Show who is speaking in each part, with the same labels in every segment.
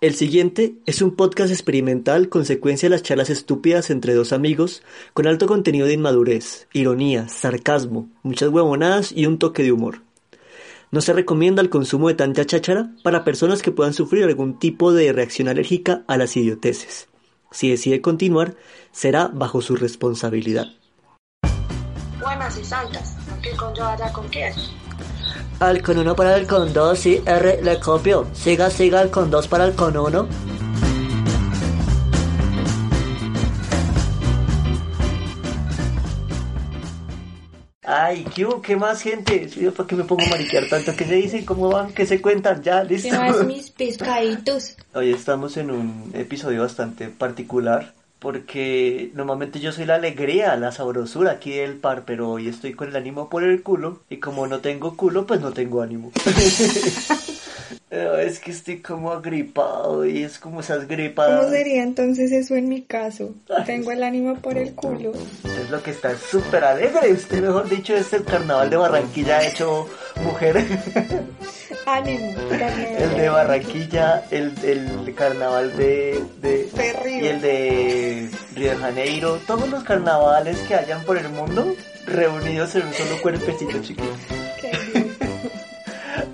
Speaker 1: El siguiente es un podcast experimental consecuencia de las charlas estúpidas entre dos amigos con alto contenido de inmadurez, ironía, sarcasmo, muchas huevonadas y un toque de humor. No se recomienda el consumo de tanta cháchara para personas que puedan sufrir algún tipo de reacción alérgica a las idioteces. Si decide continuar, será bajo su responsabilidad.
Speaker 2: Buenas y santas, ¿qué con yo allá con?
Speaker 1: Al con uno para el con dos, sí, R, le copio. Siga, siga el con dos para el con uno. Ay, ¿qué? ¿Qué más gente? ¿Para qué me pongo a mariquear tanto? ¿Qué se dicen? ¿Cómo van? ¿Qué se cuentan? Ya, listo.
Speaker 3: ¿Qué más mis pescaditos?
Speaker 1: Hoy estamos en un episodio bastante particular porque normalmente yo soy la alegría, la sabrosura aquí del par, pero hoy estoy con el ánimo por el culo y como no tengo culo, pues no tengo ánimo. es que estoy como agripado y es como esas gripas.
Speaker 3: ¿Cómo sería entonces eso en mi caso? Tengo el ánimo por el culo.
Speaker 1: Es lo que está súper alegre. Usted, mejor dicho, es el carnaval de Barranquilla hecho mujer. El de Barranquilla, el, el carnaval de, de y el de Río de Janeiro, todos los carnavales que hayan por el mundo reunidos en un solo cuerpecito chiquito.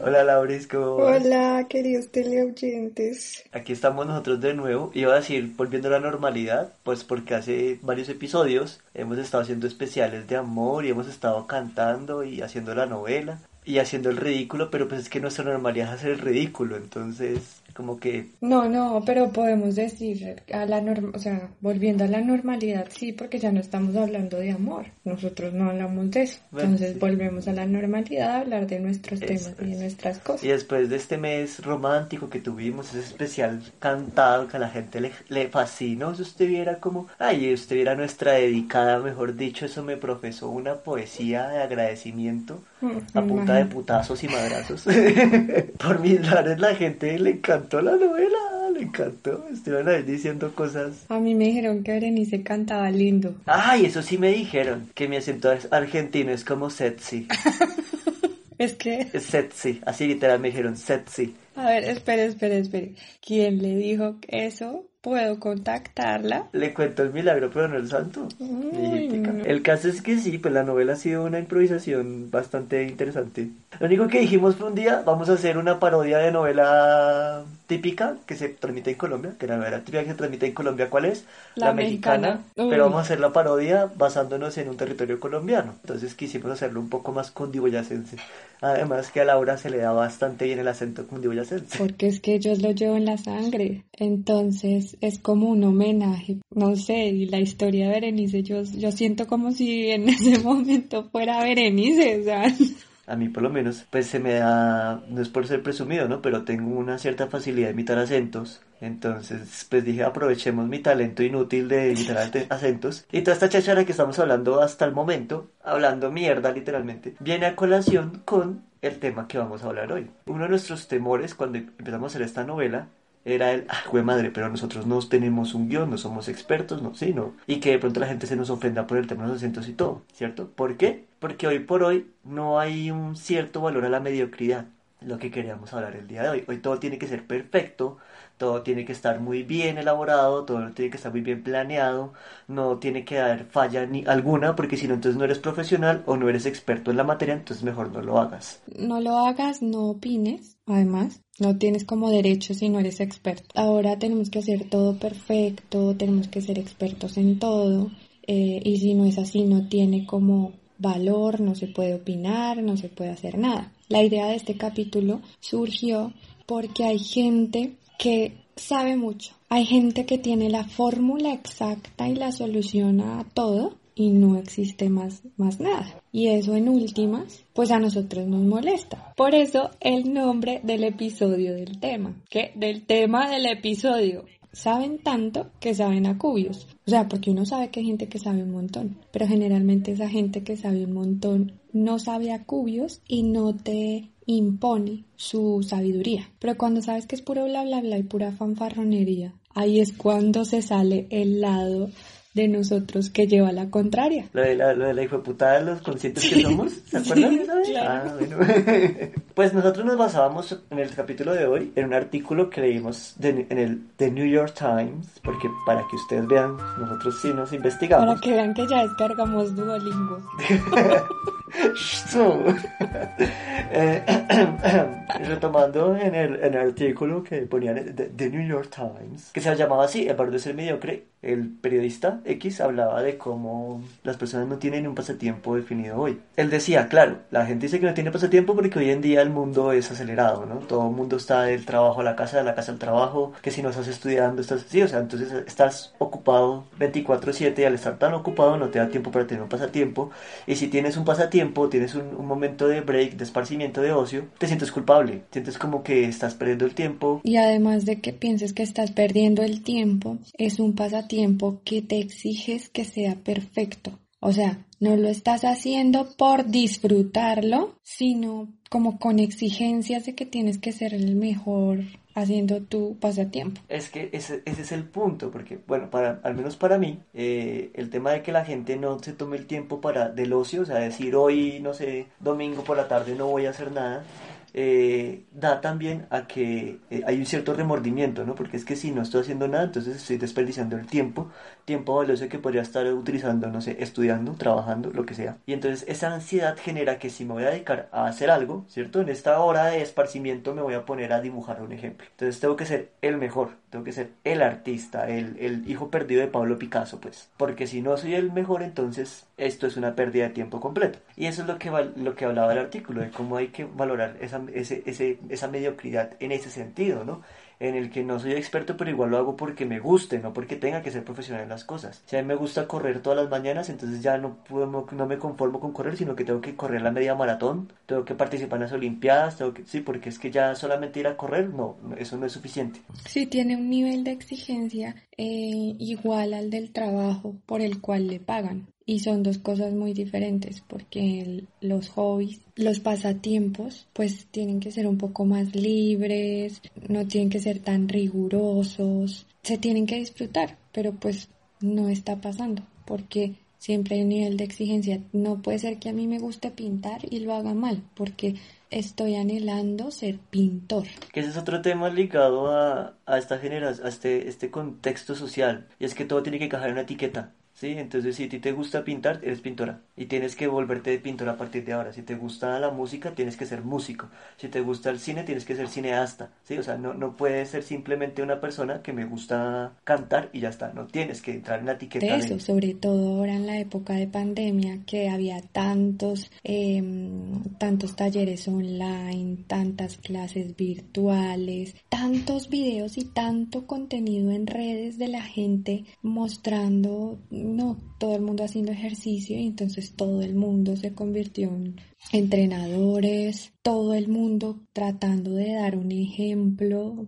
Speaker 1: Hola Lauris, ¿cómo vas?
Speaker 3: Hola, queridos teleoyentes.
Speaker 1: Aquí estamos nosotros de nuevo. Iba a decir, volviendo a la normalidad, pues porque hace varios episodios hemos estado haciendo especiales de amor y hemos estado cantando y haciendo la novela y haciendo el ridículo, pero pues es que nuestra normalidad es hacer el ridículo, entonces como que
Speaker 3: No, no, pero podemos decir a la norma, o sea, volviendo a la normalidad, sí, porque ya no estamos hablando de amor. Nosotros no hablamos de eso.
Speaker 1: Bueno,
Speaker 3: Entonces
Speaker 1: sí.
Speaker 3: volvemos a la normalidad a hablar de nuestros
Speaker 1: Eso
Speaker 3: temas y de
Speaker 1: es.
Speaker 3: nuestras cosas.
Speaker 1: Y después de este mes romántico que tuvimos, ese especial cantado que a la gente le, le fascinó, si usted viera como, ay, usted viera nuestra dedicada, mejor dicho, eso me profesó una poesía de agradecimiento
Speaker 3: Mm,
Speaker 1: a punta de putazos y madrazos. Por mis lares la gente le encantó la novela, le encantó, estuvieron ahí diciendo cosas.
Speaker 3: A mí me dijeron que Berenice cantaba lindo.
Speaker 1: Ay, eso sí me dijeron, que mi acento es argentino es como sexy,
Speaker 3: Es que,
Speaker 1: es sexy, así literal me dijeron sexy.
Speaker 3: a ver, espere, espere, espere. ¿Quién le dijo eso? ¿Puedo contactarla?
Speaker 1: Le cuento el milagro, pero no el santo.
Speaker 3: Uy,
Speaker 1: Hijitica.
Speaker 3: no.
Speaker 1: El caso es que sí, pues la novela ha sido una improvisación bastante interesante. Lo único que dijimos fue un día, vamos a hacer una parodia de novela típica que se transmite en Colombia, que la novela típica que se transmite en Colombia, ¿cuál es?
Speaker 3: La mexicana.
Speaker 1: Pero vamos a hacer la parodia basándonos en un territorio colombiano. Entonces quisimos hacerlo un poco más cundiboyacense. Además que a Laura se le da bastante bien el acento cundiboyacense.
Speaker 3: Porque es que yo lo llevo en la sangre. Entonces es como un homenaje. No sé, y la historia de Berenice, yo, yo siento como si en ese momento fuera Berenice, o sea.
Speaker 1: A mí por lo menos, pues se me da, no es por ser presumido, ¿no? Pero tengo una cierta facilidad de imitar acentos. Entonces, pues dije, aprovechemos mi talento inútil de imitar acentos. Y toda esta chachara que estamos hablando hasta el momento, hablando mierda literalmente, viene a colación con el tema que vamos a hablar hoy. Uno de nuestros temores cuando empezamos a hacer esta novela era el, ah, güey madre, pero nosotros no tenemos un guion, no somos expertos, no, sí, no. Y que de pronto la gente se nos ofenda por el tema de los acentos y todo, ¿cierto? ¿Por qué? Porque hoy por hoy no hay un cierto valor a la mediocridad, lo que queríamos hablar el día de hoy. Hoy todo tiene que ser perfecto, todo tiene que estar muy bien elaborado, todo tiene que estar muy bien planeado, no tiene que haber falla ni alguna, porque si no, entonces no eres profesional o no eres experto en la materia, entonces mejor no lo hagas.
Speaker 3: No lo hagas, no opines, además. No tienes como derecho si no eres experto. Ahora tenemos que hacer todo perfecto, tenemos que ser expertos en todo. eh, y si no es así, no tiene como valor, no se puede opinar, no se puede hacer nada. La idea de este capítulo surgió porque hay gente que sabe mucho. Hay gente que tiene la fórmula exacta y la solución a todo y no existe más, más nada. Y eso en últimas, pues a nosotros nos molesta. Por eso el nombre del episodio del tema. ¿Qué? Del tema del episodio. Saben tanto que saben a cubios. O sea, porque uno sabe que hay gente que sabe un montón. Pero generalmente esa gente que sabe un montón no sabe a cubios y no te impone su sabiduría. Pero cuando sabes que es puro bla bla bla y pura fanfarronería, ahí es cuando se sale el lado de nosotros que lleva la contraria.
Speaker 1: Lo de la, lo de la de los conscientes que somos, ¿se acuerdan
Speaker 3: Sí,
Speaker 1: de eso?
Speaker 3: claro.
Speaker 1: Ah, bueno. pues nosotros nos basábamos en el capítulo de hoy en un artículo que leímos de- en el The New York Times, porque para que ustedes vean, nosotros sí nos investigamos.
Speaker 3: Para que vean que ya descargamos Duolingo.
Speaker 1: Eh, retomando en el, en el artículo que ponían The, The New York Times, que se llamaba así, El valor de ser mediocre, el periodista X hablaba de cómo las personas no tienen un pasatiempo definido hoy. Él decía, claro, la gente dice que no tiene pasatiempo porque hoy en día el mundo es acelerado, ¿no? Todo el mundo está del trabajo a la casa, de la casa al trabajo, que si no estás estudiando, estás... Sí, o sea, entonces estás ocupado 24/7 y al estar tan ocupado no te da tiempo para tener un pasatiempo. Y si tienes un pasatiempo, tienes un, un momento de break, de esparcimiento, de ocio, te sientes culpable, sientes como que estás perdiendo el tiempo.
Speaker 3: Y además de que pienses que estás perdiendo el tiempo, es un pasatiempo que te exiges que sea perfecto. O sea, no lo estás haciendo por disfrutarlo, sino como con exigencias de que tienes que ser el mejor haciendo tu pasatiempo.
Speaker 1: Es que ese, ese es el punto, porque, bueno, para, al menos para mí, eh, el tema de que la gente no se tome el tiempo para del ocio, o sea, decir hoy, no sé, domingo por la tarde no voy a hacer nada, eh, da también a que eh, hay un cierto remordimiento, ¿no? Porque es que si no estoy haciendo nada, entonces estoy desperdiciando el tiempo, tiempo valioso que podría estar utilizando, no sé, estudiando, trabajando, lo que sea. Y entonces esa ansiedad genera que si me voy a dedicar a hacer algo, ¿cierto? En esta hora de esparcimiento me voy a poner a dibujar un ejemplo. Entonces tengo que ser el mejor, tengo que ser el artista, el, el hijo perdido de Pablo Picasso, pues. Porque si no soy el mejor, entonces esto es una pérdida de tiempo completo. Y eso es lo que, lo que hablaba el artículo, de cómo hay que valorar esa, ese, ese, esa mediocridad en ese sentido, ¿no? En el que no soy experto, pero igual lo hago porque me guste, no porque tenga que ser profesional en las cosas. Si a mí me gusta correr todas las mañanas, entonces ya no, puedo, no, me conformo con correr, sino que tengo que correr la media maratón, tengo que participar en las Olimpiadas, tengo que, sí, porque es que ya solamente ir a correr, no, eso no es suficiente.
Speaker 3: Sí tiene un nivel de exigencia eh, igual al del trabajo por el cual le pagan. Y son dos cosas muy diferentes porque el- los hobbies, los pasatiempos, pues tienen que ser un poco más libres, no tienen que ser tan rigurosos, se tienen que disfrutar, pero pues no está pasando porque siempre hay un nivel de exigencia. No puede ser que a mí me guste pintar y lo haga mal porque estoy anhelando ser pintor.
Speaker 1: Que ese es otro tema ligado a, a esta generación, a este, este contexto social, y es que todo tiene que encajar en una etiqueta. ¿Sí? Entonces, si a ti te gusta pintar, eres pintora. Y tienes que volverte de pintora a partir de ahora. Si te gusta la música, tienes que ser músico. Si te gusta el cine, tienes que ser cineasta. ¿Sí? O sea, no, no puedes ser simplemente una persona que me gusta cantar y ya está. No tienes que entrar en la etiqueta
Speaker 3: de
Speaker 1: de...
Speaker 3: eso, sobre todo ahora en la época de pandemia, que había tantos, eh, tantos talleres online, tantas clases virtuales, tantos videos y tanto contenido en redes de la gente mostrando, no, todo el mundo haciendo ejercicio y entonces todo el mundo se convirtió en entrenadores, todo el mundo tratando de dar un ejemplo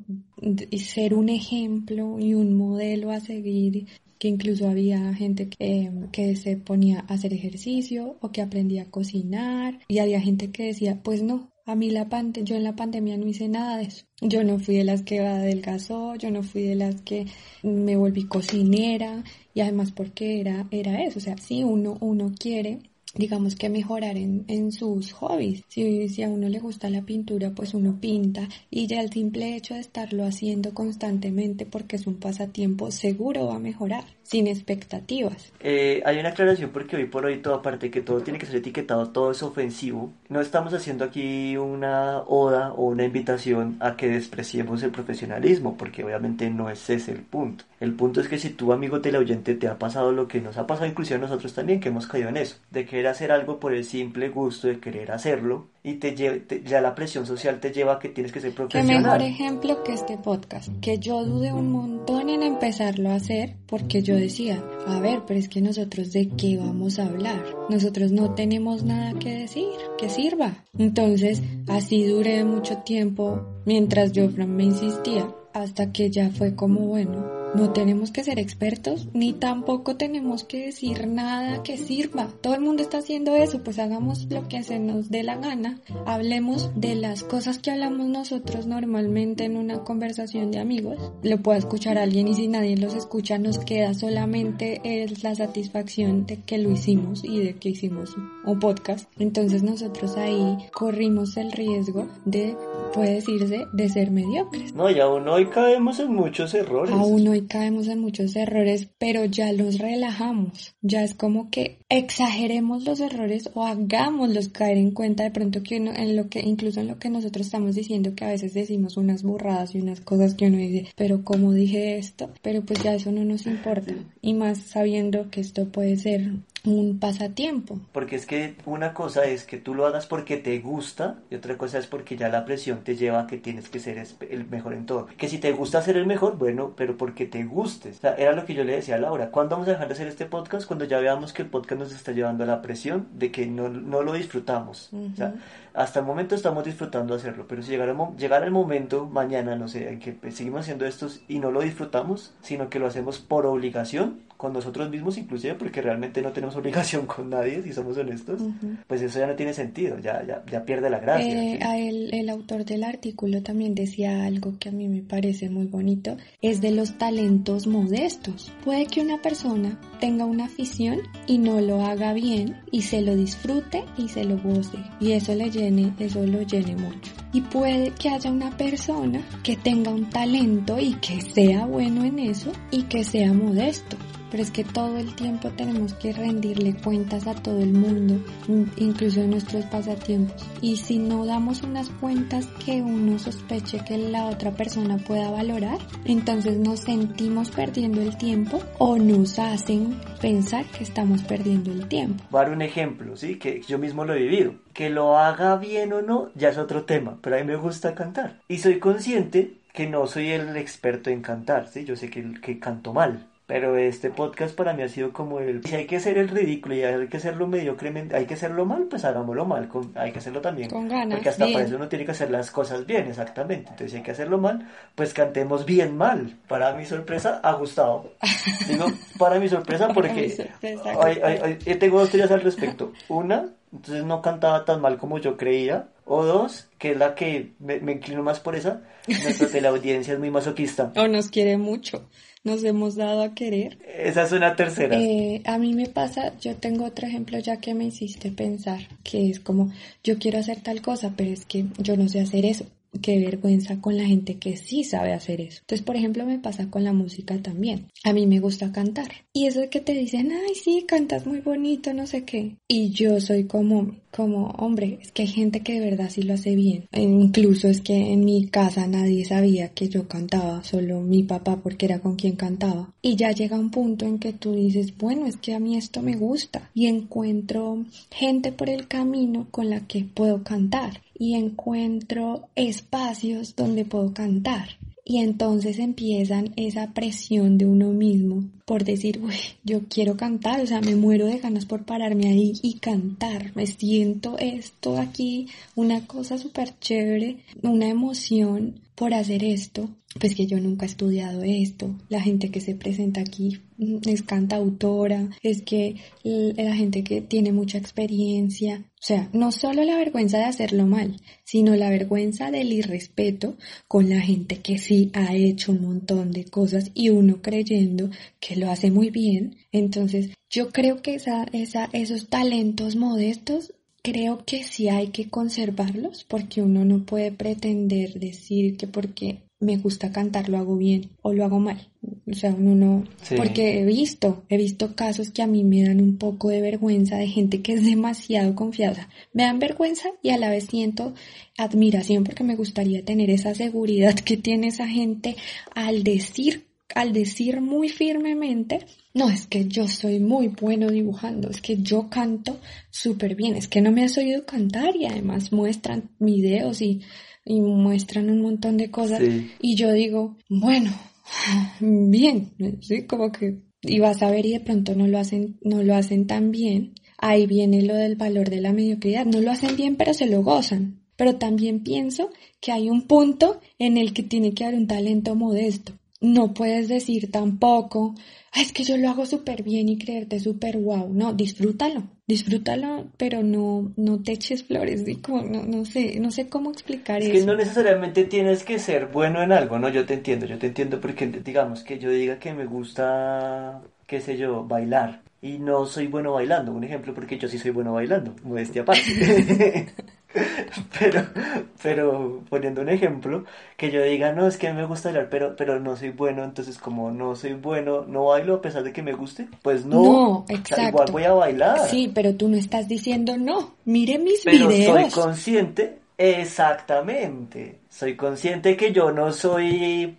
Speaker 3: y ser un ejemplo y un modelo a seguir que incluso había gente que, que, se ponía a hacer ejercicio o que aprendía a cocinar y había gente que decía, pues no, a mí la yo en la pandemia no hice nada de eso. Yo no fui de las que adelgazó, yo no fui de las que me volví cocinera y además porque era, era eso, o sea, si uno, uno quiere digamos que mejorar en, en sus hobbies. Si, si, a uno le gusta la pintura, pues uno pinta y ya el simple hecho de estarlo haciendo constantemente porque es un pasatiempo seguro va a mejorar, sin expectativas.
Speaker 1: Eh, hay una aclaración porque hoy por hoy todo aparte que todo tiene que ser etiquetado, todo es ofensivo. No estamos haciendo aquí una oda o una invitación a que despreciemos el profesionalismo porque obviamente no es ese el punto. El punto es que si tu amigo teleoyente te ha pasado lo que nos ha pasado inclusive a nosotros también que hemos caído en eso, de querer hacer algo por el simple gusto de querer hacerlo y te, lleve, te ya la presión social te lleva a que tienes que ser profesional.
Speaker 3: Qué mejor ejemplo que este podcast, que yo dudé un montón en empezarlo a hacer porque yo decía, a ver, pero es que nosotros de qué vamos a hablar? Nosotros no tenemos nada que decir, que sirva. Entonces, así duré mucho tiempo mientras yo me insistía hasta que ya fue como bueno, No tenemos que ser expertos ni tampoco tenemos que decir nada que sirva. Todo el mundo está haciendo eso, pues hagamos lo que se nos dé la gana. Hablemos de las cosas que hablamos nosotros normalmente en una conversación de amigos. Lo puede escuchar alguien y si nadie los escucha nos queda solamente la satisfacción de que lo hicimos y de que hicimos un podcast. Entonces nosotros ahí corrimos el riesgo de, puede decirse, de ser mediocres.
Speaker 1: No, y aún hoy caemos en muchos errores.
Speaker 3: Aún hoy caemos en muchos errores, pero ya los relajamos. Ya es como que exageremos los errores o hagámoslos caer en cuenta de pronto que uno, en lo que, incluso en lo que nosotros estamos diciendo, que a veces decimos unas burradas y unas cosas que uno dice, pero ¿cómo dije esto? Pero pues ya eso no nos importa. Y más sabiendo que esto puede ser un pasatiempo.
Speaker 1: Porque es que una cosa es que tú lo hagas porque te gusta y otra cosa es porque ya la presión te lleva a que tienes que ser el mejor en todo. Que si te gusta ser el mejor, bueno, pero porque te guste. O sea, era lo que yo le decía a Laura. ¿Cuándo vamos a dejar de hacer este podcast? Cuando ya veamos que el podcast nos está llevando a la presión de que no, no lo disfrutamos. O sea, hasta el momento estamos disfrutando hacerlo, pero si llegara, llegara el momento mañana, no sé, en que pues, seguimos haciendo estos y no lo disfrutamos, sino que lo hacemos por obligación, con nosotros mismos inclusive, porque realmente no tenemos obligación con nadie, si somos honestos, pues eso ya no tiene sentido, ya, ya, ya pierde la gracia.
Speaker 3: Eh, el, el autor del artículo también decía algo que a mí me parece muy bonito, es de los talentos modestos. Puede que una persona tenga una afición y no lo haga bien y se lo disfrute y se lo goce y eso le eso lo llene mucho. Y puede que haya una persona que tenga un talento y que sea bueno en eso y que sea modesto pero es que todo el tiempo tenemos que rendirle cuentas a todo el mundo, incluso en nuestros pasatiempos. Y si no damos unas cuentas que uno sospeche que la otra persona pueda valorar, entonces nos sentimos perdiendo el tiempo o nos hacen pensar que estamos perdiendo el tiempo.
Speaker 1: Dar un ejemplo, sí, que yo mismo lo he vivido. Que lo haga bien o no ya es otro tema, pero a mí me gusta cantar. Y soy consciente que no soy el experto en cantar, ¿sí? Yo sé que, que canto mal, pero este podcast para mí ha sido como el... Si hay que hacer el ridículo y hay que hacerlo mediocremente, hay que hacerlo mal, pues hagámoslo mal. Con, hay que hacerlo también.
Speaker 3: Con ganas.
Speaker 1: Porque hasta para eso uno tiene que hacer las cosas bien, exactamente. Entonces si hay que hacerlo mal, pues cantemos bien mal. Para mi sorpresa ha gustado. Digo, para mi sorpresa porque... tengo dos teorías al respecto. Una, entonces no cantaba tan mal como yo creía. O dos, que es la que me, me inclino más por esa, nuestra audiencia es muy masoquista.
Speaker 3: O nos quiere mucho nos hemos dado a querer.
Speaker 1: Esa es una tercera.
Speaker 3: Eh, a mí me pasa, yo tengo otro ejemplo ya que me hiciste pensar, que es como, yo quiero hacer tal cosa, pero es que yo no sé hacer eso qué vergüenza con la gente que sí sabe hacer eso. Entonces, por ejemplo, me pasa con la música también. A mí me gusta cantar. Y eso que te dicen, ay, sí, cantas muy bonito, no sé qué. Y yo soy como, como, hombre, es que hay gente que de verdad sí lo hace bien. E incluso es que en mi casa nadie sabía que yo cantaba, solo mi papá porque era con quien cantaba. Y ya llega un punto en que tú dices, bueno, es que a mí esto me gusta. Y encuentro gente por el camino con la que puedo cantar y encuentro espacios donde puedo cantar. Y entonces empiezan esa presión de uno mismo por decir, uy, yo quiero cantar, o sea, me muero de ganas por pararme ahí y cantar. Me siento esto aquí, una cosa súper chévere, una emoción por hacer esto, pues que yo nunca he estudiado esto, la gente que se presenta aquí mm, es cantautora, es que la gente que tiene mucha experiencia, o sea, no solo la vergüenza de hacerlo mal, sino la vergüenza del irrespeto con la gente que sí ha hecho un montón de cosas y uno creyendo que lo hace muy bien. Entonces, yo creo que esa, esa, esos talentos modestos creo que sí hay que conservarlos porque uno no puede pretender decir que porque me gusta cantar lo hago bien o lo hago mal. O sea, uno no... Porque he visto, he visto casos que a mí me dan un poco de vergüenza de gente que es demasiado confiada. me dan vergüenza y a la vez siento admiración porque me gustaría tener esa seguridad que tiene esa gente al decir al decir muy firmemente, no, es que yo soy muy bueno dibujando, es que yo canto súper bien, es que no me has oído cantar y además muestran videos y, y muestran un montón de cosas y yo digo, bueno, bien, sí, como que y vas a ver y de pronto no lo hacen, no lo hacen tan bien. Ahí viene lo del valor de la mediocridad. No lo hacen bien, pero se lo gozan. Pero también pienso que hay un punto en el que tiene que haber un talento modesto no puedes decir tampoco, es que yo lo hago súper bien y creerte súper wow. No, disfrútalo, disfrútalo, pero no, no te eches flores. No, no sé, no sé cómo explicar
Speaker 1: es
Speaker 3: eso.
Speaker 1: que no necesariamente tienes que ser bueno en algo, ¿no? Yo te entiendo, yo te entiendo porque digamos que yo diga que me gusta, qué sé yo, bailar y no soy bueno bailando. Un ejemplo porque yo sí soy bueno bailando, modestia aparte. pero, pero poniendo un ejemplo, que yo diga, no, es que a mí me gusta bailar, pero, pero no soy bueno, entonces como no soy bueno, no bailo a pesar de que me guste, pues no,
Speaker 3: no exacto.
Speaker 1: igual voy a bailar.
Speaker 3: Sí, pero tú no estás diciendo no, mire mis
Speaker 1: pero
Speaker 3: videos.
Speaker 1: soy consciente, exactamente. Soy consciente que yo no soy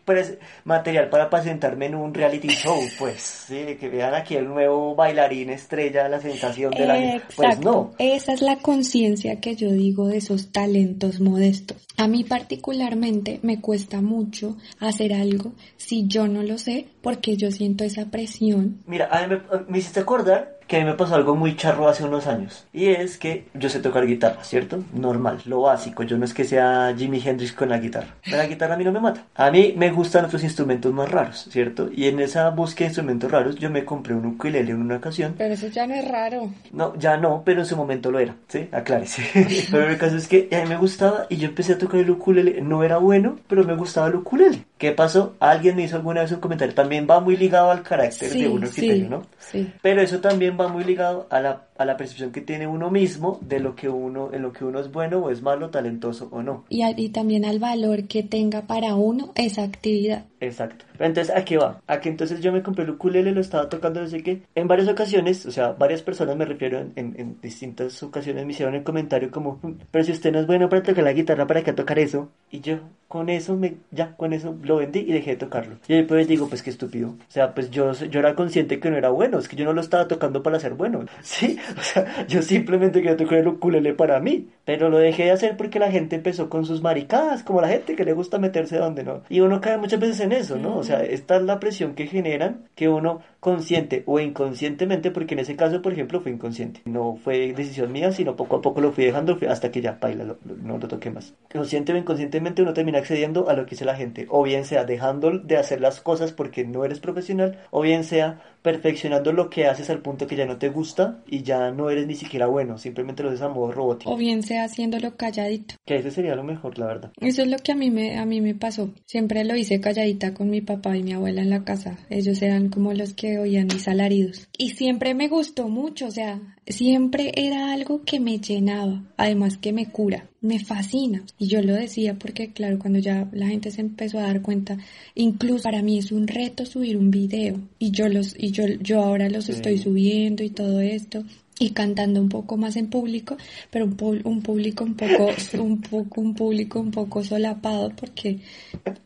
Speaker 1: material para presentarme en un reality show, pues, ¿sí? que vean aquí el nuevo bailarín estrella, la sensación del año. Pues no.
Speaker 3: Esa es la conciencia que yo digo de esos talentos modestos. A mí particularmente me cuesta mucho hacer algo si yo no lo sé, porque yo siento esa presión.
Speaker 1: Mira, a mí me, me hiciste acordar que a mí me pasó algo muy charro hace unos años. Y es que yo sé tocar guitarra, ¿cierto? Normal, lo básico. Yo no es que sea Jimi Hendrix con la guitarra. La guitarra a mí no me mata. A mí me gustan otros instrumentos más raros, ¿cierto? Y en esa búsqueda de instrumentos raros yo me compré un ukulele en una ocasión.
Speaker 3: Pero eso ya no es raro.
Speaker 1: No, ya no, pero en su momento lo era, ¿sí? Aclárese. pero el caso es que a mí me gustaba y yo empecé a tocar el ukulele. No era bueno, pero me gustaba el ukulele. ¿Qué pasó? Alguien me hizo alguna vez un comentario. También va muy ligado al carácter de uno
Speaker 3: sí,
Speaker 1: ¿no?
Speaker 3: Sí.
Speaker 1: Pero eso también va muy ligado a la, a la percepción que tiene uno mismo de lo que uno, en lo que uno es bueno o es malo, talentoso o no.
Speaker 3: Y, y también al valor que tenga para uno esa actividad.
Speaker 1: Exacto. Entonces, ¿a qué va? A que entonces yo me compré el ukulele, lo estaba tocando desde que en varias ocasiones, o sea, varias personas me refiero en, en, distintas ocasiones me hicieron el comentario como, pero si usted no es bueno para tocar la guitarra, ¿para qué tocar eso? Y yo con eso, me, ya, con eso lo vendí y dejé de tocarlo. Y después digo, pues qué estúpido. O sea, pues yo, yo era consciente que no era bueno, es que yo no lo estaba tocando para ser bueno. Sí, o sea, yo simplemente quería tocar el ukulele para mí. Pero lo dejé de hacer porque la gente empezó con sus maricadas, como la gente que le gusta meterse donde no. Y uno cae muchas veces en eso, ¿no? O sea, esta es la presión que generan que uno consciente o inconscientemente, porque en ese caso, por ejemplo, fue inconsciente. No fue decisión mía, sino poco a poco lo fui dejando hasta que ya, baila, no lo toqué más. Consciente o inconscientemente uno termina accediendo a lo que dice la gente, o bien sea dejando de hacer las cosas porque no eres profesional, o bien sea perfeccionando lo que haces al punto que ya no te gusta y ya no eres ni siquiera bueno, simplemente lo haces a modo robótico.
Speaker 3: O bien sea haciéndolo calladito.
Speaker 1: Que ese sería lo mejor, la verdad.
Speaker 3: Eso es lo que a mí me a mí me pasó. Siempre lo hice calladita con mi papá y mi abuela en la casa. Ellos eran como los que oían mis alaridos. Y siempre me gustó mucho, o sea, siempre era algo que me llenaba, además que me cura, me fascina. Y yo lo decía porque, claro, cuando ya la gente se empezó a dar cuenta, incluso para mí es un reto subir un video y yo los y yo yo ahora los estoy subiendo y todo esto y cantando un poco más en público, pero un, un público un poco, un poco, un público un poco solapado porque,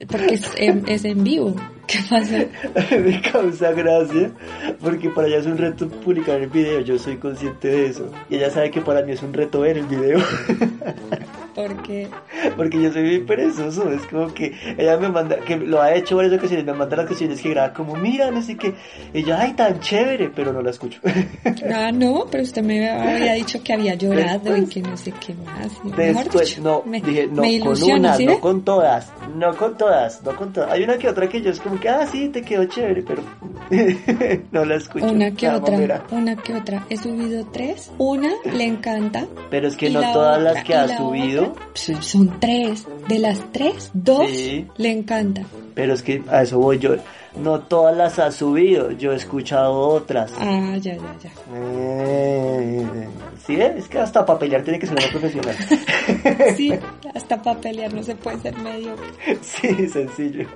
Speaker 3: porque es, es en vivo. ¿Qué pasa?
Speaker 1: Me causa gracia porque para ella es un reto publicar el video, yo soy consciente de eso. Y ella sabe que para mí es un reto ver el video.
Speaker 3: ¿Por qué?
Speaker 1: Porque yo soy muy perezoso, es como que ella me manda, que lo ha hecho varias ocasiones, me manda las canciones que graba como, mira, no sé qué, y yo, ay, tan chévere, pero no la escucho.
Speaker 3: Ah, no, pero usted me había dicho que había llorado
Speaker 1: Después,
Speaker 3: y que no sé qué más.
Speaker 1: Después, no,
Speaker 3: me,
Speaker 1: dije, no, con una, ¿sí no con todas, no con todas, no con todas. Hay una que otra que yo es como que, ah, sí, te quedó chévere, pero no la escucho.
Speaker 3: Una que otra, mamera. una que otra. He subido tres, una le encanta.
Speaker 1: Pero es que no todas
Speaker 3: otra,
Speaker 1: las que ha subido.
Speaker 3: Otra, son tres. De las tres, dos sí. le encanta.
Speaker 1: Pero es que a eso voy yo. No todas las ha subido, yo he escuchado otras.
Speaker 3: Ah, ya, ya, ya.
Speaker 1: Eh, sí, es que hasta para pelear tiene que ser una profesional.
Speaker 3: sí, hasta para pelear no se puede ser medio.
Speaker 1: Sí, sencillo.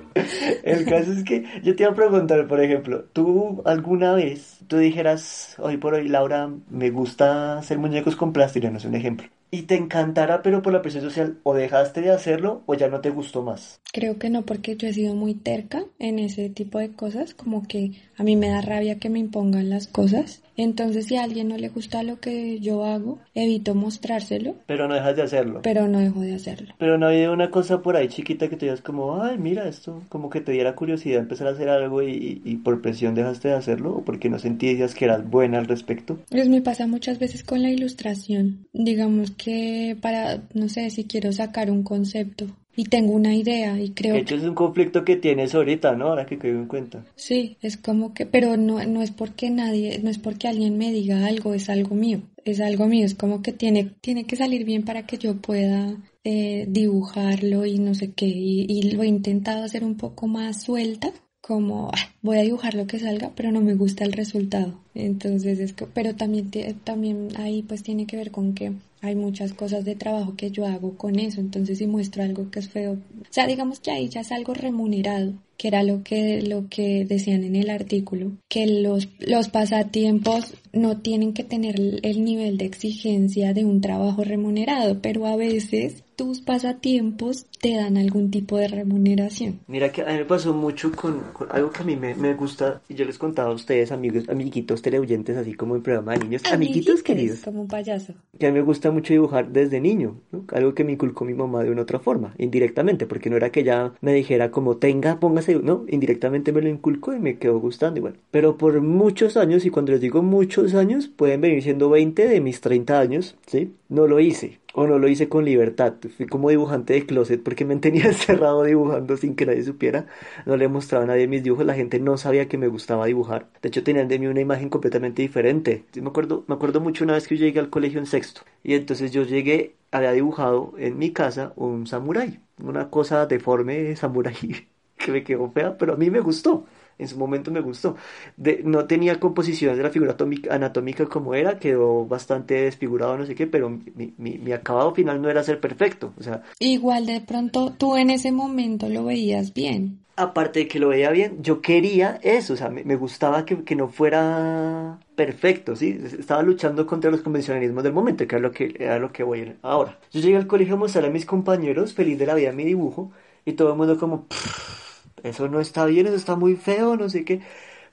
Speaker 1: El caso es que yo te iba a preguntar, por ejemplo, ¿tú alguna vez, tú dijeras, hoy por hoy, Laura, me gusta hacer muñecos con plastilina, no es un ejemplo? Y te encantara, pero por la presión social, o dejaste de hacerlo o ya no te gustó más?
Speaker 3: Creo que no, porque yo he sido muy terca en ese tipo de cosas, como que a mí me da rabia que me impongan las cosas. Entonces, si a alguien no le gusta lo que yo hago, evito mostrárselo.
Speaker 1: Pero no dejas de hacerlo.
Speaker 3: Pero no dejo de hacerlo.
Speaker 1: Pero no había una cosa por ahí chiquita que te digas como, ay, mira esto, como que te diera curiosidad empezar a hacer algo y, y por presión dejaste de hacerlo, o porque no sentías que eras buena al respecto.
Speaker 3: Pues me pasa muchas veces con la ilustración. Digamos que para, no sé, si quiero sacar un concepto y tengo una idea y creo
Speaker 1: De hecho es un conflicto que tienes ahorita, ¿no? Ahora que caigo en cuenta.
Speaker 3: Sí, es como que, pero no, no es porque nadie, no es porque alguien me diga algo, es algo mío, es algo mío, es como que tiene, tiene que salir bien para que yo pueda eh, dibujarlo y no sé qué, y, y lo he intentado hacer un poco más suelta, como ah, voy a dibujar lo que salga, pero no me gusta el resultado. Entonces es que, pero también, también ahí pues tiene que ver con que hay muchas cosas de trabajo que yo hago con eso. Entonces si muestro algo que es feo, o sea, digamos que ahí ya es algo remunerado, que era lo que, lo que decían en el artículo, que los, los pasatiempos no tienen que tener el nivel de exigencia de un trabajo remunerado, pero a veces tus pasatiempos te dan algún tipo de remuneración.
Speaker 1: Mira que a mí me pasó mucho con, con algo que a mí me, me gusta, y yo les contaba a ustedes, amigos, amiguitos teleoyentes, así como el programa de niños, amiguitos queridos,
Speaker 3: Como un payaso.
Speaker 1: que a mí me gusta mucho dibujar desde niño, ¿no? algo que me inculcó mi mamá de una otra forma, indirectamente, porque no era que ella me dijera como tenga, póngase, no, indirectamente me lo inculcó y me quedó gustando bueno, pero por muchos años, y cuando les digo muchos años, pueden venir siendo 20 de mis 30 años, ¿sí? No lo hice. O no lo hice con libertad. Fui como dibujante de closet porque me tenía encerrado dibujando sin que nadie supiera. No le mostraba a nadie mis dibujos. La gente no sabía que me gustaba dibujar. De hecho, tenían de mí una imagen completamente diferente. Sí, me acuerdo, me acuerdo mucho una vez que yo llegué al colegio en sexto. Y entonces yo llegué, había dibujado en mi casa un samurái. Una cosa deforme samurái que me quedó fea, pero a mí me gustó. En su momento me gustó. De, no tenía composiciones de la figura atómica- anatómica como era, quedó bastante desfigurado, no sé qué, pero mi, mi, mi acabado final no era ser perfecto. O sea,
Speaker 3: Igual de pronto tú en ese momento lo veías bien.
Speaker 1: aparte de que lo veía bien, yo quería eso, o sea, me, me gustaba que, que no fuera perfecto, ¿sí? Estaba luchando contra los convencionalismos del momento, que era lo que, era lo que voy ahora. Yo llegué al colegio a mostrar a mis compañeros, feliz de la vida, mi dibujo, y todo el mundo como, "Pff, eso no está bien, eso está muy feo, no sé qué.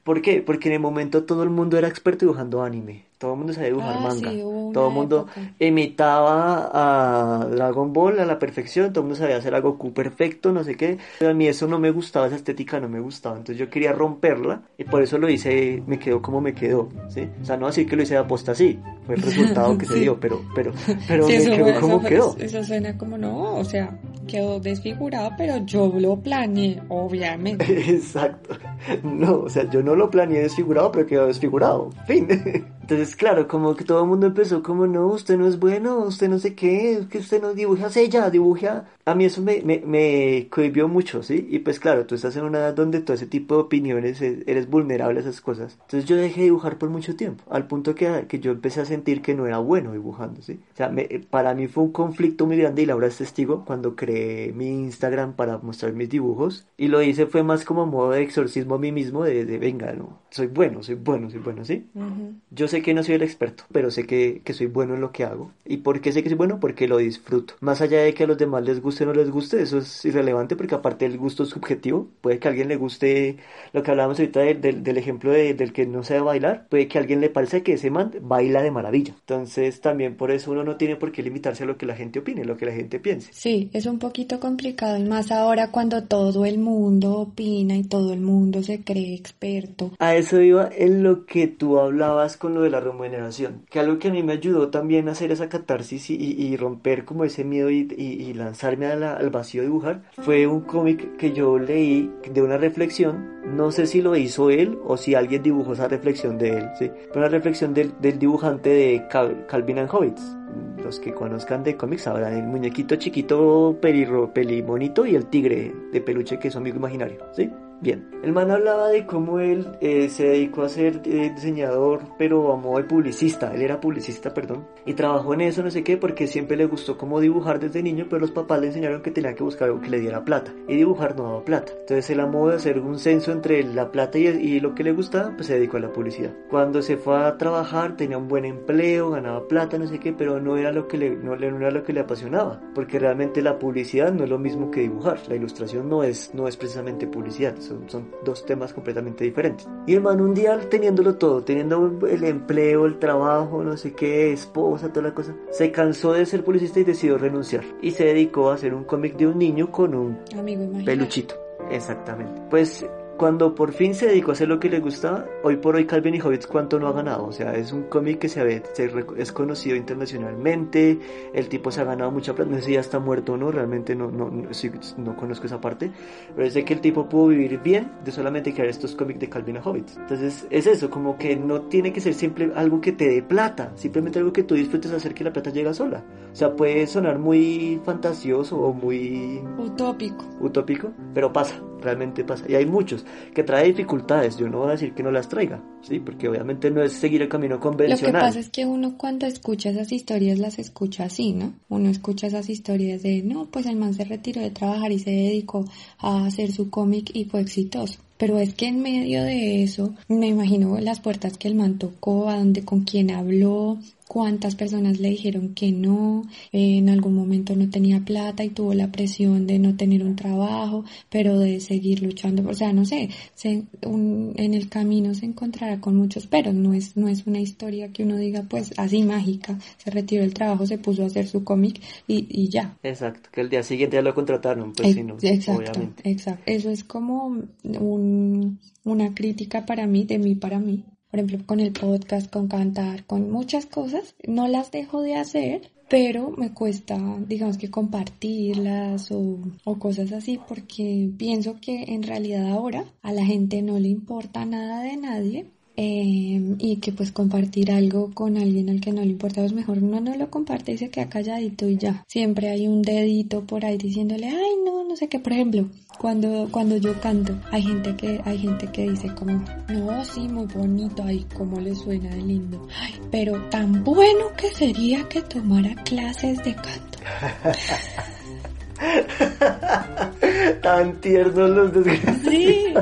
Speaker 1: ¿Por qué? Porque en el momento todo el mundo era experto dibujando anime. Todo el mundo sabía dibujar
Speaker 3: Ah,
Speaker 1: manga.
Speaker 3: sí,
Speaker 1: todo el mundo imitaba a Dragon Ball a la perfección. Todo el mundo sabía hacer a Goku perfecto, no sé qué. Pero a mí eso no me gustaba, esa estética no me gustaba. Entonces yo quería romperla y por eso lo hice, me quedó como me quedó, ¿sí? O sea, no así que lo hice de aposta así. Fue el resultado que se dio, pero, pero, pero
Speaker 3: Sí,
Speaker 1: me quedó
Speaker 3: fue-
Speaker 1: como
Speaker 3: eso,
Speaker 1: quedó.
Speaker 3: eso suena como no, o sea, quedó desfigurado, pero yo lo planeé, obviamente.
Speaker 1: Exacto. No, o sea, yo no lo planeé desfigurado, pero quedó desfigurado. Fin. Entonces, claro, como que todo el mundo empezó como, no, usted no es bueno, usted no sé qué, es que usted no dibuja ella, dibuja. A mí eso me, me, me cohibió mucho, ¿sí? Y pues claro, tú estás en una edad donde todo ese tipo de opiniones, e- eres vulnerable a esas cosas. Entonces yo dejé de dibujar por mucho tiempo, al punto que, que yo empecé a sentir que no era bueno dibujando, ¿sí? O sea, me- para mí fue un conflicto muy grande y Laura es testigo cuando creé mi Instagram para mostrar mis dibujos. Y lo hice fue más como modo de exorcismo a mí mismo, de, de venga, no, soy bueno, soy bueno, soy bueno, ¿sí?
Speaker 3: Ujú.
Speaker 1: Yo sé que no soy el experto, pero sé que, que soy bueno en lo que hago. ¿Y por qué sé que soy bueno? Porque lo disfruto. Más allá de que a los demás les guste o no les guste, eso es irrelevante porque aparte el gusto es subjetivo. Puede que a alguien le guste lo que hablábamos ahorita del, del- del ejemplo de- del que no sabe bailar. Puede que a alguien le parece que ese man baila de maravilla. Entonces también por eso uno no tiene por qué limitarse a lo que la gente opine, lo que la gente piense.
Speaker 3: Sí, es un poquito complicado y más ahora cuando todo el mundo opina y todo el mundo se cree experto.
Speaker 1: A eso iba en lo que tú hablabas con lo de la remuneración, que algo que a mí me ayudó también a hacer esa catarsis y, romper como ese miedo y, y- lanzarme al vacío de dibujar, fue un cómic que yo leí de una reflexión, no sé si lo hizo él o si alguien dibujó esa reflexión de él, ¿sí? Pero una reflexión del, dibujante de Cal- Calvin and Hobbes. Los que conozcan de cómics sabrán el muñequito chiquito, pelirro, pelimonito y el tigre de peluche que es amigo imaginario, ¿sí? Bien, el man hablaba de cómo él eh, se dedicó a ser eh, diseñador, pero a modo de publicista, él era publicista, perdón, y trabajó en eso, no sé qué, porque siempre le gustó cómo dibujar desde niño, pero los papás le enseñaron que tenía que buscar algo que le diera plata, y dibujar no daba plata. Entonces él a modo de hacer un censo entre la plata y, lo que le gustaba, pues se dedicó a la publicidad. Cuando se fue a trabajar, tenía un buen empleo, ganaba plata, no sé qué, pero no era lo que le- no era lo que le apasionaba, porque realmente la publicidad no es lo mismo que dibujar, la ilustración no es, no es precisamente publicidad, son, son dos temas completamente diferentes. Y el man un día teniéndolo todo, teniendo el empleo, el trabajo, no sé qué, esposa, toda la cosa, se cansó de ser publicista y decidió renunciar. Y se dedicó a hacer un cómic de un niño con un
Speaker 3: Amigo
Speaker 1: peluchito. Exactamente. Pues cuando por fin se dedicó a hacer lo que le gustaba, hoy por hoy Calvin y Hobbits cuánto no ha ganado. O sea, es un cómic que se, ve, es conocido internacionalmente, el tipo se ha ganado mucha plata, no sé si ya está muerto o no, realmente no, no, no, no conozco esa parte, pero de que el tipo pudo vivir bien de solamente crear estos cómics de Calvin y Hobbits. Entonces es eso, como que no tiene que ser siempre algo que te dé plata, simplemente algo que tú disfrutes hacer que la plata llega sola. O sea, puede sonar muy fantasioso o muy...
Speaker 3: Utópico.
Speaker 1: Utópico, pero pasa realmente pasa. Y hay muchos que trae dificultades, yo no voy a decir que no las traiga, ¿sí? Porque obviamente no es seguir el camino convencional.
Speaker 3: Lo que pasa es que uno cuando escucha esas historias las escucha así, ¿no? Uno escucha esas historias de, no, pues el man se retiró de trabajar y se dedicó a hacer su cómic y fue exitoso. Pero es que en medio de eso, me imagino las puertas que el man tocó, a donde con quién habló, cuántas personas le dijeron que no, en algún momento no tenía plata y tuvo la presión de no tener un trabajo, pero de seguir luchando, o sea, no sé, en el camino se encontrará con muchos pero, no es, no es una historia que uno diga pues así mágica, se retiró del trabajo, se puso a hacer su cómic y, y, ya.
Speaker 1: Exacto, que el día siguiente ya lo contrataron, pues sí, no,
Speaker 3: exacto, Exacto, eso es como un, una crítica para mí, de mí para mí, por ejemplo, con el podcast, con cantar, con muchas cosas, no las dejo de hacer, pero me cuesta, digamos que compartirlas o, o, cosas así, porque pienso que en realidad ahora a la gente no le importa nada de nadie Em, y que pues compartir algo con alguien al que no le importa, pues mejor uno no lo comparte y se queda calladito y ya. Siempre hay un dedito por ahí diciéndole, ay no, no sé qué, por ejemplo, cuando, cuando yo canto, hay gente que, hay gente que dice como, no, sí, muy bonito, ay, cómo le suena de lindo, ay, pero tan bueno que sería que tomara clases de canto.
Speaker 1: Tan tiernos los desgraciados.
Speaker 3: Sí.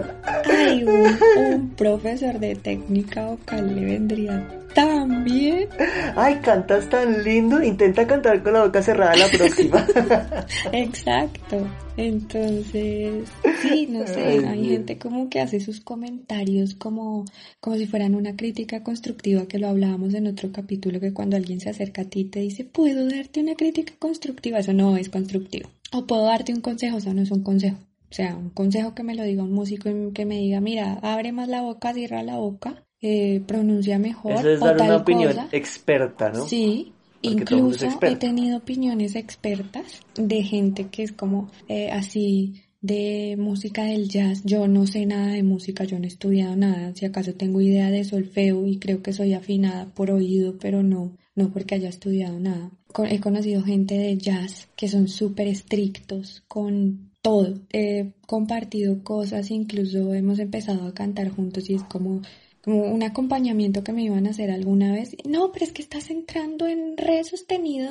Speaker 3: Ay, un, profesor de técnica vocal le vendría tan bien.
Speaker 1: Ay, cantas tan lindo. Intenta cantar con la boca cerrada la próxima.
Speaker 3: Exacto. Entonces, sí, no sé, hay gente como que hace sus comentarios como, como si fueran una crítica constructiva, que lo hablábamos en otro capítulo, que cuando alguien se acerca a ti y te dice, ¿puedo darte una crítica constructiva? Eso no es constructivo. O puedo darte un consejo, eso no es un consejo. O sea, un consejo que me lo diga un músico y que me diga, mira, abre más la boca, cierra la boca, eh, pronuncia mejor.
Speaker 1: Eso es dar una opinión experta, ¿no?
Speaker 3: Sí, incluso he tenido opiniones expertas de gente que es como eh, así de música del jazz. Yo no sé nada de música, yo no he estudiado nada. Si acaso tengo idea de solfeo y creo que soy afinada por oído, pero no, no porque haya estudiado nada he conocido gente de jazz que son súper estrictos con todo. He compartido cosas, incluso hemos empezado a cantar juntos y es como, como un acompañamiento que me iban a hacer alguna vez. No, pero es que estás entrando en re sostenido.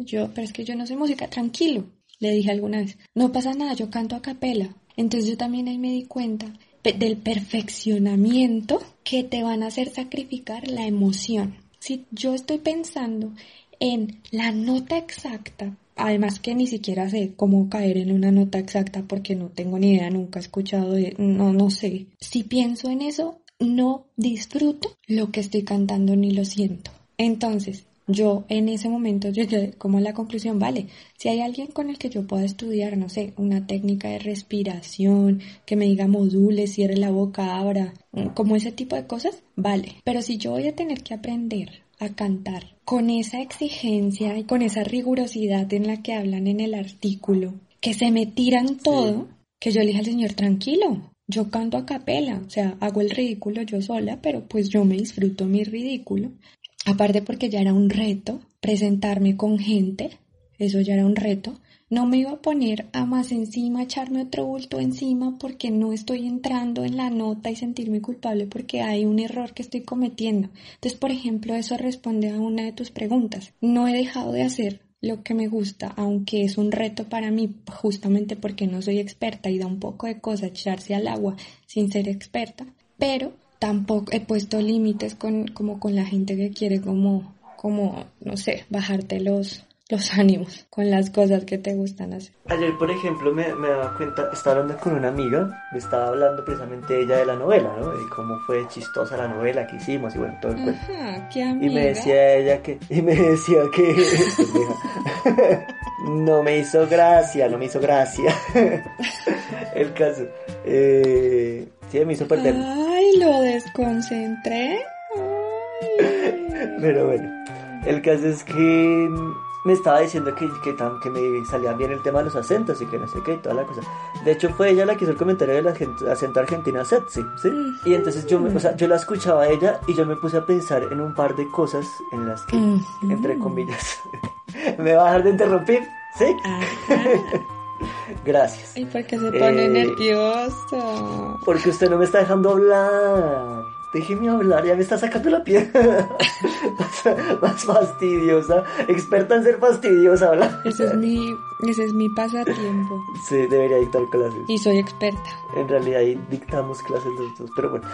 Speaker 3: Yo, pero es que yo no sé música, tranquilo. Le dije alguna vez, no pasa nada, yo canto a capela. Entonces yo también ahí me di cuenta del perfeccionamiento que te van a hacer sacrificar la emoción. Si yo estoy pensando en la nota exacta, además que ni siquiera sé cómo caer en una nota exacta porque no tengo ni idea, nunca he escuchado, de, no, no sé. Si pienso en eso, no disfruto lo que estoy cantando ni lo siento. Entonces, yo en ese momento llegué como a la conclusión, vale, si hay alguien con el que yo pueda estudiar, no sé, una técnica de respiración, que me diga module, cierre la boca, abra, como ese tipo de cosas, vale. Pero si yo voy a tener que aprender a cantar con esa exigencia y con esa rigurosidad en la que hablan en el artículo, que se me tiran todo, que yo le dije al Señor, tranquilo, yo canto a capela, o sea, hago el ridículo yo sola, pero pues yo me disfruto mi ridículo. Aparte porque ya era un reto presentarme con gente, eso ya era un reto. No me iba a poner a más encima, echarme otro bulto encima porque no estoy entrando en la nota y sentirme culpable porque hay un error que estoy cometiendo. Entonces, por ejemplo, eso responde a una de tus preguntas. No he dejado de hacer lo que me gusta, aunque es un reto para mí, justamente porque no soy experta y da un poco de cosa echarse al agua sin ser experta, pero tampoco he puesto límites con, como con la gente que quiere como, como, no sé, bajarte los, los ánimos con las cosas que te gustan hacer.
Speaker 1: Ayer, por ejemplo, me, me daba cuenta, estaba hablando con una amiga, me estaba hablando precisamente ella de la novela, ¿no? Y cómo fue chistosa la novela que hicimos y bueno, todo el cuento.
Speaker 3: ¿qué
Speaker 1: Y me decía ella que, y me decía que, no me hizo gracia, no me hizo gracia. el caso. Eh, Sí, me hizo perder.
Speaker 3: Ay, lo desconcentré. Ay.
Speaker 1: Pero bueno, el caso es que me estaba diciendo que, que, tan- que me salía bien el tema de los acentos y que no sé qué y toda la cosa. De hecho, fue ella la que hizo el comentario del acento, argentino sexy, ¿sí? Y entonces yo, me- o sea, yo la escuchaba a ella y yo me puse a pensar en un par de cosas en las que,
Speaker 3: Ujú.
Speaker 1: entre comillas, me va a dejar de interrumpir, ¿sí? Gracias.
Speaker 3: Ay, ¿por qué se pone
Speaker 1: Eh,
Speaker 3: nervioso?
Speaker 1: Porque usted no me está dejando hablar. Déjeme hablar, ya me está sacando la piel. más, fastidiosa. Experta en ser fastidiosa, ¿verdad?
Speaker 3: Ese es mi, ese es mi pasatiempo.
Speaker 1: Sí, debería dictar clases.
Speaker 3: Y soy experta.
Speaker 1: En realidad ahí dictamos clases los dos, pero bueno.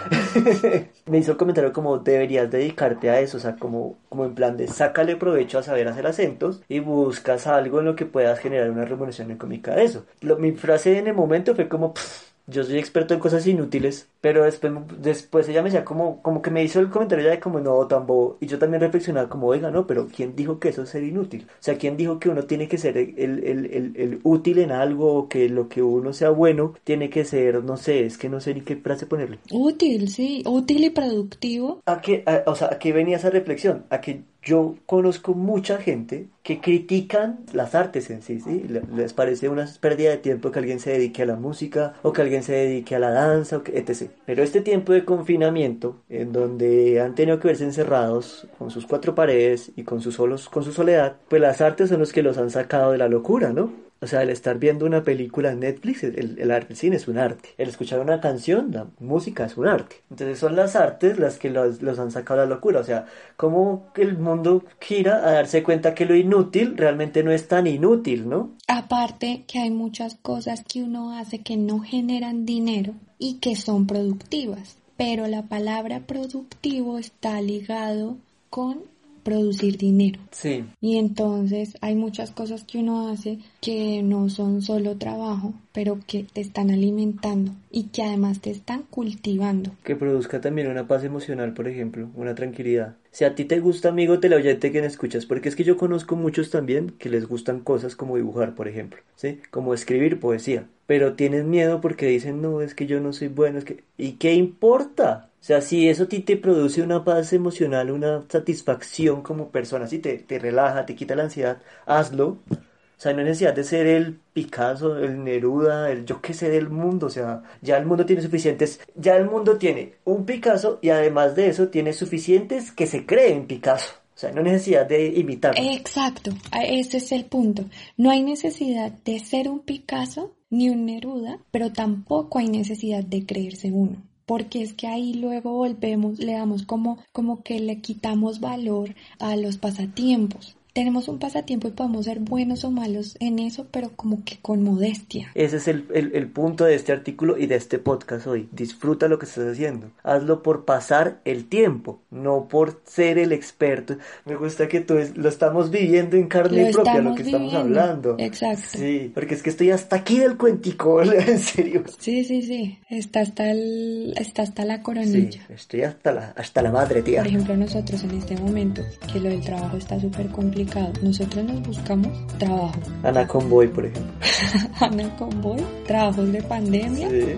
Speaker 1: me hizo el comentario como deberías dedicarte a eso, o sea, como, como en plan de sácale provecho a saber hacer acentos y buscas algo en lo que puedas generar una remuneración económica de eso. Lo- mi frase en el momento fue como... "Pff, yo soy experto en cosas inútiles, pero después, después ella me decía como, como que me hizo el comentario ya de como no, tan bobo. Y yo también reflexionaba como, oiga, no, pero ¿quién dijo que eso es ser inútil? O sea, ¿quién dijo que uno tiene que ser el, el, el, el útil en algo o que lo que uno sea bueno tiene que ser, no sé, es que no sé ni qué frase ponerle?
Speaker 3: Útil, sí. Útil y productivo.
Speaker 1: ¿A qué, a- o sea, ¿a qué venía esa reflexión? A que yo conozco mucha gente que critican las artes en sí, ¿sí? Le- Les parece una pérdida de tiempo que alguien se dedique a la música o que alguien se dedique a la danza, etc. Pero este tiempo de confinamiento, en donde han tenido que verse encerrados con sus cuatro paredes y con sus solos, con su soledad, pues las artes son los que los han sacado de la locura, ¿no? O sea, el estar viendo una película en Netflix, el, el arte, el cine es un arte. El escuchar una canción, la música es un arte. Entonces son las artes las que los, han sacado de la locura. O sea, cómo el mundo gira a darse cuenta que lo inútil realmente no es tan inútil, ¿no?
Speaker 3: Aparte que hay muchas cosas que uno hace que no generan dinero y que son productivas. Pero la palabra productivo está ligado con producir dinero.
Speaker 1: Sí.
Speaker 3: Y entonces hay muchas cosas que uno hace que no son solo trabajo, pero que te están alimentando y que además te están cultivando.
Speaker 1: Que produzca también una paz emocional, por ejemplo, una tranquilidad. Si a ti te gusta, amigo teleoyente que me escuchas, porque es que yo conozco muchos también que les gustan cosas como dibujar, por ejemplo, ¿sí? Como escribir poesía. Pero tienen miedo porque dicen, no, es que yo no soy bueno, es que... ¿Y qué importa? O sea, si eso a ti te produce una paz emocional, una satisfacción como persona, si te, te relaja, te quita la ansiedad, hazlo. O sea, no hay necesidad de ser el Picasso, el Neruda, el yo qué sé del mundo. O sea, ya el mundo tiene suficientes. Ya el mundo tiene un Picasso y además de eso tiene suficientes que se creen Picasso. O sea, no hay necesidad de imitarlo.
Speaker 3: Exacto, ese es el punto. No hay necesidad de ser un Picasso ni un Neruda, pero tampoco hay necesidad de creerse uno. Porque es que ahí luego volvemos, le damos como, como que le quitamos valor a los pasatiempos. Tenemos un pasatiempo y podemos ser buenos o malos en eso, pero como que con modestia.
Speaker 1: Ese es el, el- el punto de este artículo y de este podcast hoy. Disfruta lo que estás haciendo. Hazlo por pasar el tiempo, no por ser el experto. Me gusta que tú es- lo estamos viviendo en carne
Speaker 3: Lo
Speaker 1: propia, lo
Speaker 3: estamos
Speaker 1: que estamos
Speaker 3: viviendo.
Speaker 1: hablando.
Speaker 3: Exacto.
Speaker 1: Sí, porque es que estoy hasta aquí del cuentico, en serio.
Speaker 3: Sí, sí, sí. Está hasta el, está hasta la
Speaker 1: Sí,
Speaker 3: coronilla.
Speaker 1: estoy hasta la, hasta la madre, tía.
Speaker 3: Por ejemplo, nosotros en este momento, que lo del trabajo está súper complicado, nosotros nos buscamos trabajo.
Speaker 1: Ana Convoy, por ejemplo.
Speaker 3: Ana Convoy, trabajos de pandemia.
Speaker 1: Sí.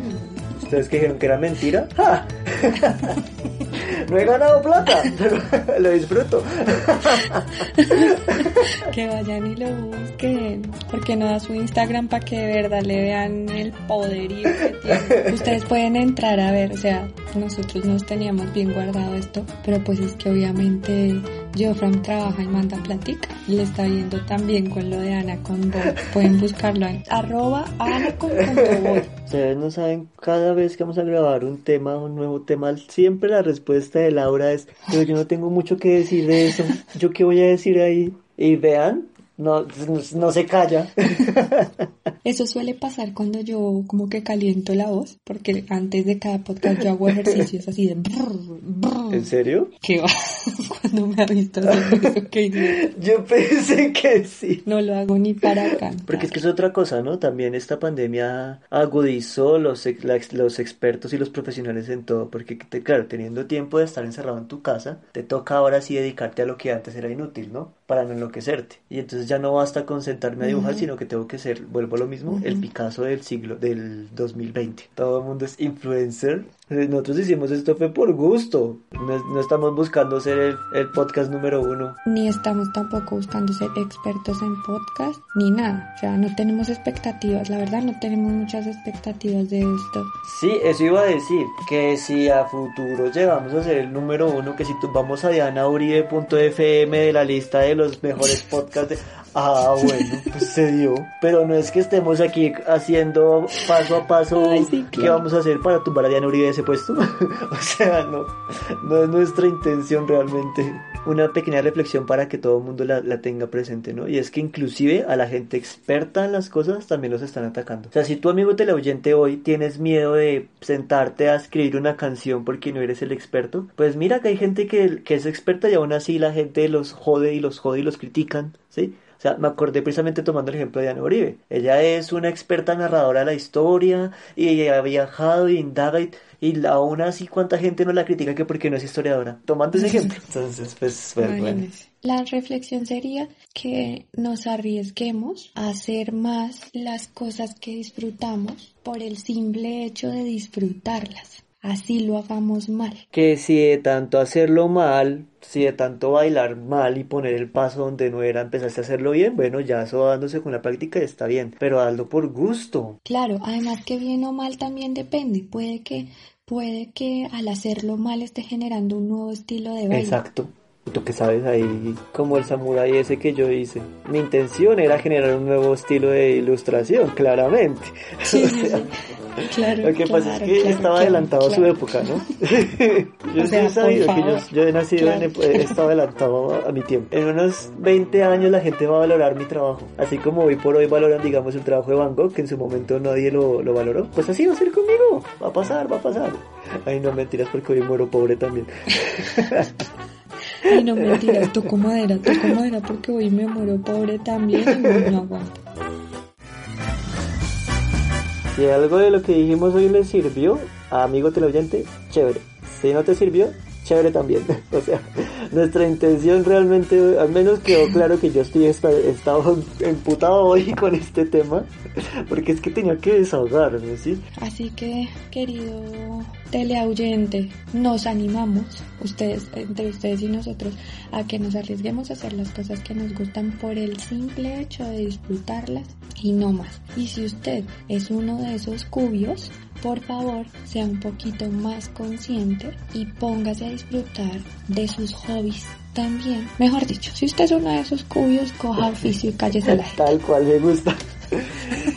Speaker 1: Ustedes que dijeron que era mentira. ¡Ja! No he ganado plata, pero lo disfruto.
Speaker 3: Que vayan y lo busquen. Porque no da su Instagram para que de verdad le vean el poderío que tiene. Ustedes pueden entrar a ver, o sea, nosotros nos teníamos bien guardado esto, pero pues es que obviamente Geoffram trabaja y manda platica. Le está viendo también con lo de Ana Convoy. Pueden buscarlo en arroba Ana con punto boy.
Speaker 1: Ustedes no saben, cada vez que vamos a grabar un tema, un nuevo tema, siempre la respuesta de Laura es, pero yo no tengo mucho que decir de eso, ¿yo qué voy a decir ahí? Y vean, no, no se calla.
Speaker 3: Eso suele pasar cuando yo como que caliento la voz, porque antes de cada podcast yo hago ejercicios así de... brr, brr.
Speaker 1: ¿En serio?
Speaker 3: ¿Qué va? Cuando me ha visto ¿qué hice?
Speaker 1: Yo pensé que sí.
Speaker 3: No lo hago ni para cantar.
Speaker 1: Porque es que es otra cosa, ¿no? También esta pandemia agudizó los, los expertos y los profesionales en todo, porque te- claro, teniendo tiempo de estar encerrado en tu casa, te toca ahora sí dedicarte a lo que antes era inútil, ¿no? Para no enloquecerte. Y entonces ya no basta con sentarme a dibujar,
Speaker 3: Ujú.
Speaker 1: sino que tengo que ser, vuelvo a lo mismo mismo, el Picasso del siglo, del 2020. Todo el mundo es influencer. Nosotros hicimos esto fue por gusto. No, no estamos buscando ser el, el podcast número uno.
Speaker 3: Ni estamos tampoco buscando ser expertos en podcast, ni nada. O sea, no tenemos expectativas. La verdad, no tenemos muchas expectativas de esto.
Speaker 1: Sí, eso iba a decir, que si a futuro llegamos a ser el número uno, que si tú vamos a dianauribe.fm de la lista de los mejores podcasts de... Ah, bueno, pues se dio. Pero no es que estemos aquí haciendo paso a paso
Speaker 3: Ay, sí,
Speaker 1: qué
Speaker 3: claro.
Speaker 1: vamos a hacer para tumbar a Diana Uribe de ese puesto. o sea, no, no es nuestra intención realmente. Una pequeña reflexión para que todo el mundo la, la tenga presente, ¿no? Y es que inclusive a la gente experta en las cosas también los están atacando. O sea, si tu amigo teleoyente hoy tienes miedo de sentarte a escribir una canción porque no eres el experto, pues mira que hay gente que, que es experta y aún así la gente los jode y los jode y los critican, ¿sí? O sea, me acordé precisamente tomando el ejemplo de Diana Uribe. Ella es una experta narradora de la historia y ella ha viajado y indaga y, y aún así cuánta gente no la critica que porque no es historiadora. Tomando ese ejemplo. Entonces, pues, pues, bueno.
Speaker 3: La reflexión sería que nos arriesguemos a hacer más las cosas que disfrutamos por el simple hecho de disfrutarlas. Así lo hagamos mal.
Speaker 1: Que si de tanto hacerlo mal, si de tanto bailar mal y poner el paso donde no era, empezaste a hacerlo bien, bueno, ya eso dándose con la práctica está bien, pero hazlo por gusto.
Speaker 3: Claro, además que bien o mal también depende. Puede que, puede que al hacerlo mal esté generando un nuevo estilo de baile.
Speaker 1: Exacto. Tú que sabes ahí, como el samurái ese que yo hice. Mi intención era generar un nuevo estilo de ilustración, claramente.
Speaker 3: Sí, sí, sí. Claro,
Speaker 1: Lo que pasa es
Speaker 3: claro,
Speaker 1: que
Speaker 3: claro,
Speaker 1: estaba
Speaker 3: claro,
Speaker 1: adelantado a su
Speaker 3: claro.
Speaker 1: época, ¿no? yo
Speaker 3: O
Speaker 1: sí
Speaker 3: sea,
Speaker 1: he
Speaker 3: por
Speaker 1: sabido que yo, yo he nacido, en,
Speaker 3: Claro.
Speaker 1: he estado adelantado a, a mi tiempo. En unos 20 años la gente va a valorar mi trabajo. Así como hoy por hoy valoran, digamos, el trabajo de Van Gogh, que en su momento nadie lo, lo valoró. Pues así va a ser conmigo. Va a pasar, va a pasar. Ay, no mentiras porque hoy muero pobre también.
Speaker 3: Ay, no mentiras, toco madera, toco madera porque hoy me muero pobre también y no, aguanto.
Speaker 1: Si algo de lo que dijimos hoy le sirvió, amigo teleoyente, chévere. Si no te sirvió, chévere también. o sea, nuestra intención realmente, al menos quedó claro que yo estoy esta- estaba emputado hoy con este tema, porque es que tenía que desahogarme, ¿sí?
Speaker 3: Así que, querido teleauyente, nos animamos, ustedes, entre ustedes y nosotros, a que nos arriesguemos a hacer las cosas que nos gustan por el simple hecho de disfrutarlas y no más. Y si usted es uno de esos cubios, por favor, sea un poquito más consciente y póngase a disfrutar de sus hobbies también. Mejor dicho, si usted es uno de esos cubios, coja oficio y cállese la gente.
Speaker 1: Tal cual me gusta.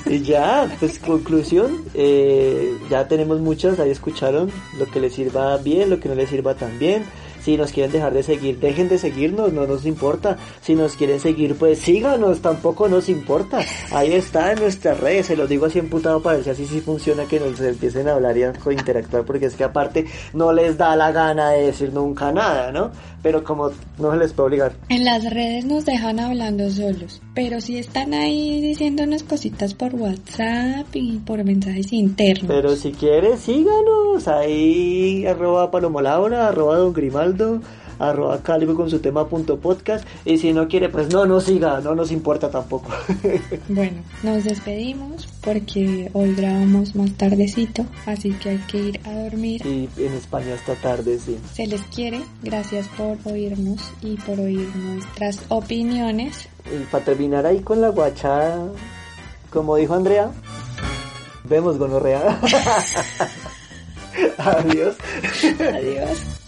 Speaker 1: y ya, pues conclusión, eh, ya tenemos muchas, ahí escucharon lo que les sirva bien, lo que no les sirva tan bien. Si nos quieren dejar de seguir, dejen de seguirnos, no nos importa. Si nos quieren seguir, pues síganos, tampoco nos importa. Ahí está en nuestras redes, se los digo así emputado para ver si así sí funciona que nos empiecen a hablar y a interactuar, porque es que aparte no les da la gana de decir nunca nada, ¿no? Pero como no se les puede obligar.
Speaker 3: En las redes nos dejan hablando solos, pero si están ahí diciéndonos cositas por WhatsApp y por mensajes internos.
Speaker 1: Pero si quieres, síganos. Ahí, arroba Palomo Laura, arroba Don Grimaldo, arroba Calibo con su tema punto podcast. Y si no quiere, pues no nos siga, no nos importa tampoco.
Speaker 3: Bueno, nos despedimos porque hoy grabamos más tardecito, así que hay que ir a dormir.
Speaker 1: y en España esta tarde, sí.
Speaker 3: Se les quiere, gracias por oírnos y por oír nuestras opiniones.
Speaker 1: Y para terminar ahí con la guachada, como dijo Andrea, vemos gonorrea. Adiós.
Speaker 3: Adiós.